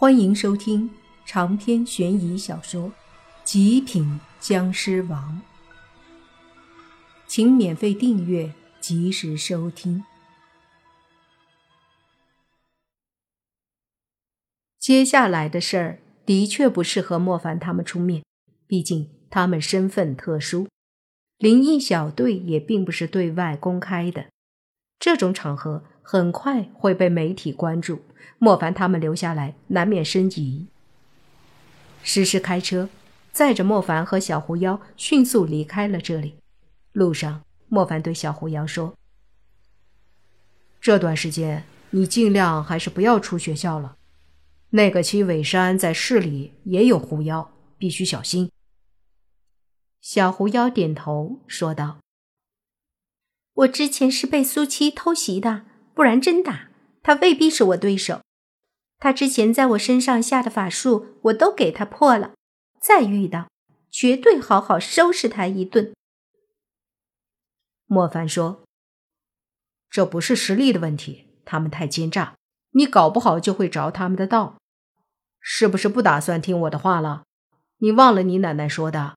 欢迎收听长篇悬疑小说《极品僵尸王》，请免费订阅，及时收听。接下来的事儿的确不适合莫凡他们出面，毕竟他们身份特殊，灵异小队也并不是对外公开的，这种场合。很快会被媒体关注，莫凡他们留下来难免生疑。诗诗开车载着莫凡和小狐妖迅速离开了这里。路上，莫凡对小狐妖说：“这段时间你尽量还是不要出学校了。那个七尾山在市里也有狐妖，必须小心。”小狐妖点头说道：“我之前是被苏七偷袭的。”不然真打他未必是我对手。他之前在我身上下的法术，我都给他破了。再遇到，绝对好好收拾他一顿。莫凡说：“这不是实力的问题，他们太奸诈，你搞不好就会着他们的道。是不是不打算听我的话了？你忘了你奶奶说的？”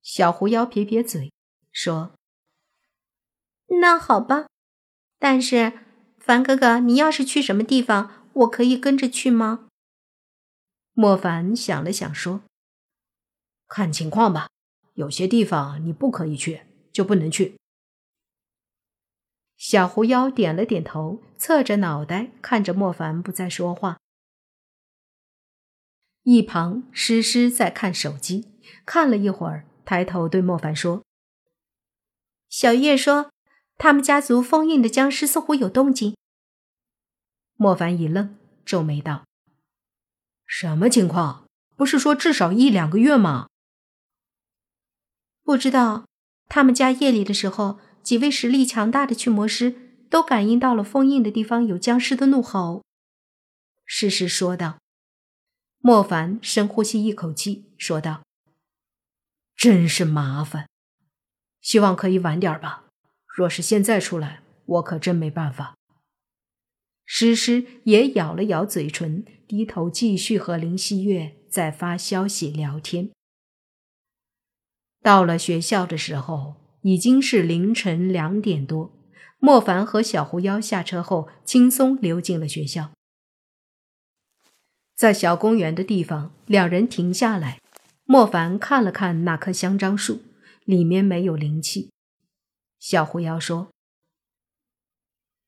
小狐妖撇撇嘴说：“那好吧。”但是，凡哥哥，你要是去什么地方，我可以跟着去吗？莫凡想了想说：“看情况吧，有些地方你不可以去，就不能去。”小狐妖点了点头，侧着脑袋看着莫凡，不再说话。一旁诗诗在看手机，看了一会儿，抬头对莫凡说：“小叶说。”他们家族封印的僵尸似乎有动静。莫凡一愣，皱眉道：“什么情况？不是说至少一两个月吗？”不知道。他们家夜里的时候，几位实力强大的驱魔师都感应到了封印的地方有僵尸的怒吼。诗诗说道。莫凡深呼吸一口气，说道：“真是麻烦，希望可以晚点吧。”若是现在出来，我可真没办法。诗诗也咬了咬嘴唇，低头继续和林希月在发消息聊天。到了学校的时候，已经是凌晨两点多。莫凡和小狐妖下车后，轻松溜进了学校。在小公园的地方，两人停下来。莫凡看了看那棵香樟树，里面没有灵气。小狐妖说：“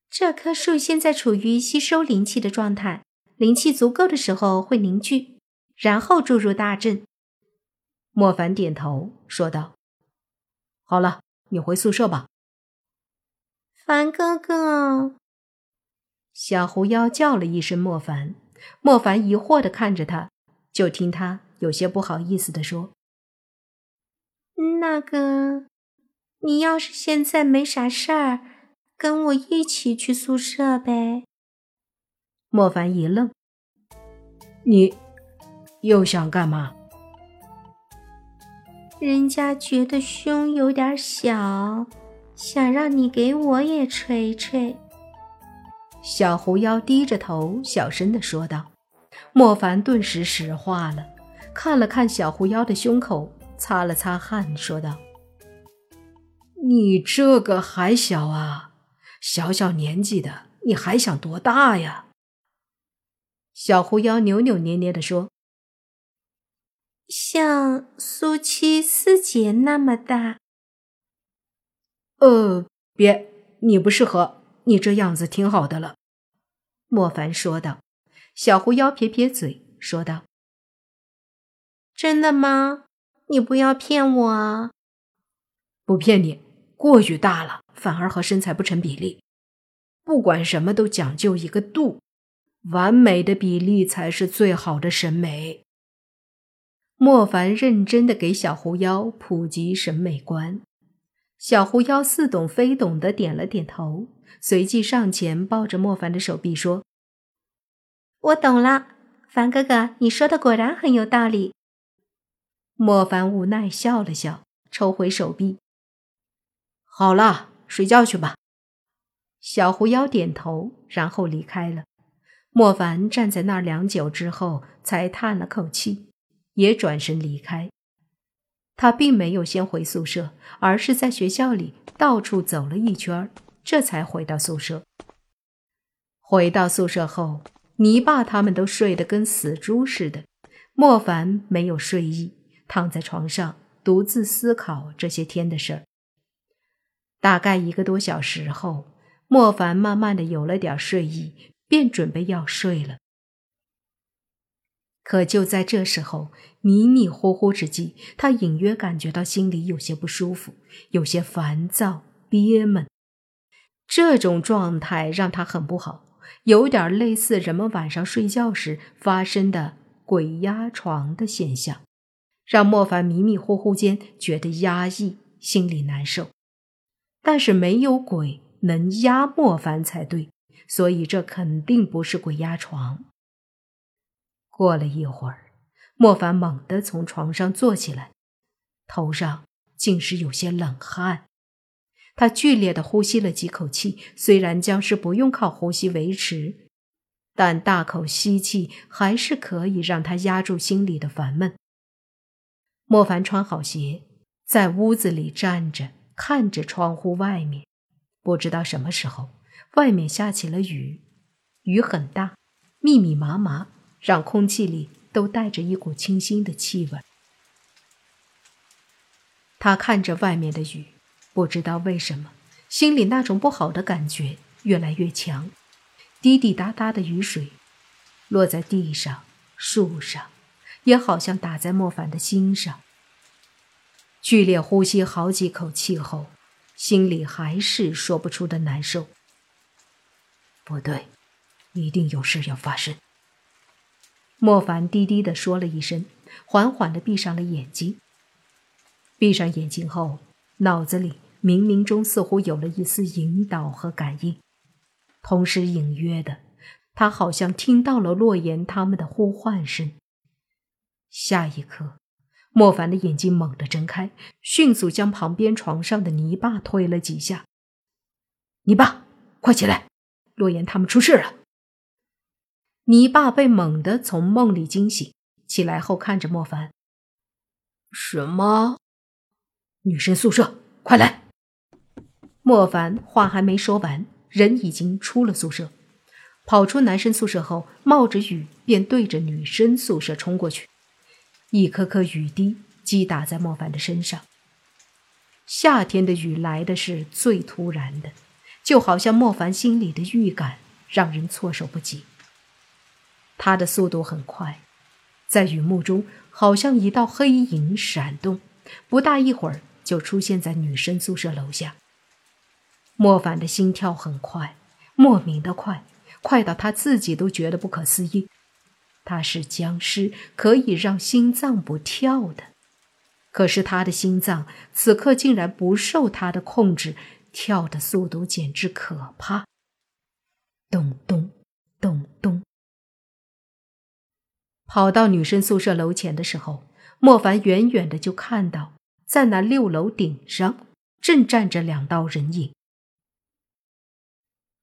这棵树现在处于吸收灵气的状态，灵气足够的时候会凝聚，然后注入大阵。”莫凡点头说道：“好了，你回宿舍吧。”凡哥哥，小狐妖叫了一声莫凡。莫凡疑惑的看着他，就听他有些不好意思的说：“那个。”你要是现在没啥事儿，跟我一起去宿舍呗。莫凡一愣：“你又想干嘛？”人家觉得胸有点小，想让你给我也捶捶。小狐妖低着头，小声的说道。莫凡顿时石化了，看了看小狐妖的胸口，擦了擦汗，说道。你这个还小啊，小小年纪的，你还想多大呀？小狐妖扭扭捏捏的说：“像苏七四姐那么大。”呃，别，你不适合，你这样子挺好的了。”莫凡说道。小狐妖撇撇嘴说道：“真的吗？你不要骗我啊！”不骗你。过于大了，反而和身材不成比例。不管什么都讲究一个度，完美的比例才是最好的审美。莫凡认真的给小狐妖普及审美观，小狐妖似懂非懂的点了点头，随即上前抱着莫凡的手臂说：“我懂了，凡哥哥，你说的果然很有道理。”莫凡无奈笑了笑，抽回手臂。好了，睡觉去吧。小狐妖点头，然后离开了。莫凡站在那儿良久之后，才叹了口气，也转身离开。他并没有先回宿舍，而是在学校里到处走了一圈，这才回到宿舍。回到宿舍后，泥巴他们都睡得跟死猪似的，莫凡没有睡意，躺在床上独自思考这些天的事儿。大概一个多小时后，莫凡慢慢的有了点睡意，便准备要睡了。可就在这时候，迷迷糊糊之际，他隐约感觉到心里有些不舒服，有些烦躁、憋闷。这种状态让他很不好，有点类似人们晚上睡觉时发生的鬼压床的现象，让莫凡迷迷糊糊间觉得压抑，心里难受。但是没有鬼能压莫凡才对，所以这肯定不是鬼压床。过了一会儿，莫凡猛地从床上坐起来，头上竟是有些冷汗。他剧烈的呼吸了几口气，虽然僵尸不用靠呼吸维持，但大口吸气还是可以让他压住心里的烦闷。莫凡穿好鞋，在屋子里站着，看着窗户外面，不知道什么时候，外面下起了雨，雨很大，密密麻麻。让空气里都带着一股清新的气味。他看着外面的雨，不知道为什么，心里那种不好的感觉越来越强。滴滴答答的雨水，落在地上、树上，也好像打在莫凡的心上。剧烈呼吸好几口气后，心里还是说不出的难受。不对，一定有事要发生。莫凡低低的说了一声，缓缓的闭上了眼睛。闭上眼睛后，脑子里冥冥中似乎有了一丝引导和感应，同时隐约的，他好像听到了洛言他们的呼唤声。下一刻，莫凡的眼睛猛地睁开，迅速将旁边床上的泥巴推了几下：“泥巴，快起来！洛言他们出事了！”泥巴被猛地从梦里惊醒，起来后看着莫凡：“什么？女生宿舍，快来！”莫凡话还没说完，人已经出了宿舍，跑出男生宿舍后，冒着雨便对着女生宿舍冲过去。一颗颗雨滴击打在莫凡的身上。夏天的雨来的是最突然的，就好像莫凡心里的预感，让人措手不及。他的速度很快，在雨幕中好像一道黑影闪动，不大一会儿就出现在女生宿舍楼下。莫凡的心跳很快，莫名的快，快到他自己都觉得不可思议。他是僵尸，可以让心脏不跳的，可是他的心脏此刻竟然不受他的控制，跳的速度简直可怕。咚咚咚咚。跑到女生宿舍楼前的时候，莫凡远远的就看到，在那六楼顶上正站着两道人影。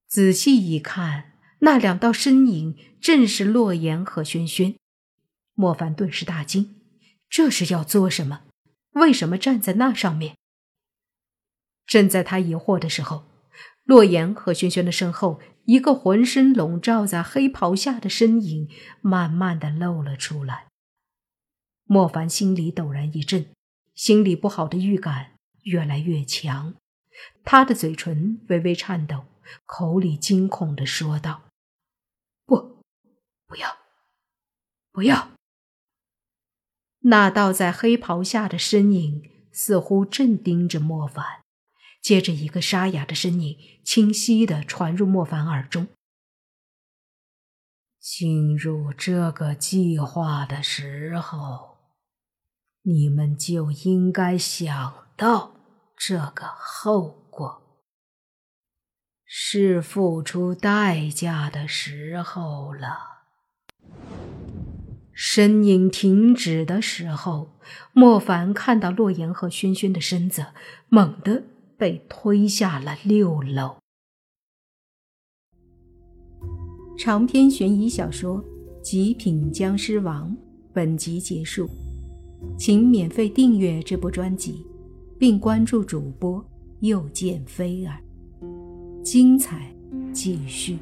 仔细一看，那两道身影正是洛言和轩轩。莫凡顿时大惊：这是要做什么？为什么站在那上面？正在他疑惑的时候，洛言和轩轩的身后。一个浑身笼罩在黑袍下的身影，慢慢的露了出来。莫凡心里陡然一震，心里不好的预感越来越强。他的嘴唇微微颤抖，口里惊恐的说道：“不，不要，不要！”那道在黑袍下的身影似乎正盯着莫凡。接着，一个沙哑的声音清晰的传入莫凡耳中：“进入这个计划的时候，你们就应该想到这个后果，是付出代价的时候了。”身影停止的时候，莫凡看到洛言和轩轩的身子猛地。被推下了六楼。长篇悬疑小说《极品僵尸王》本集结束，请免费订阅这部专辑，并关注主播又见菲儿，精彩继续。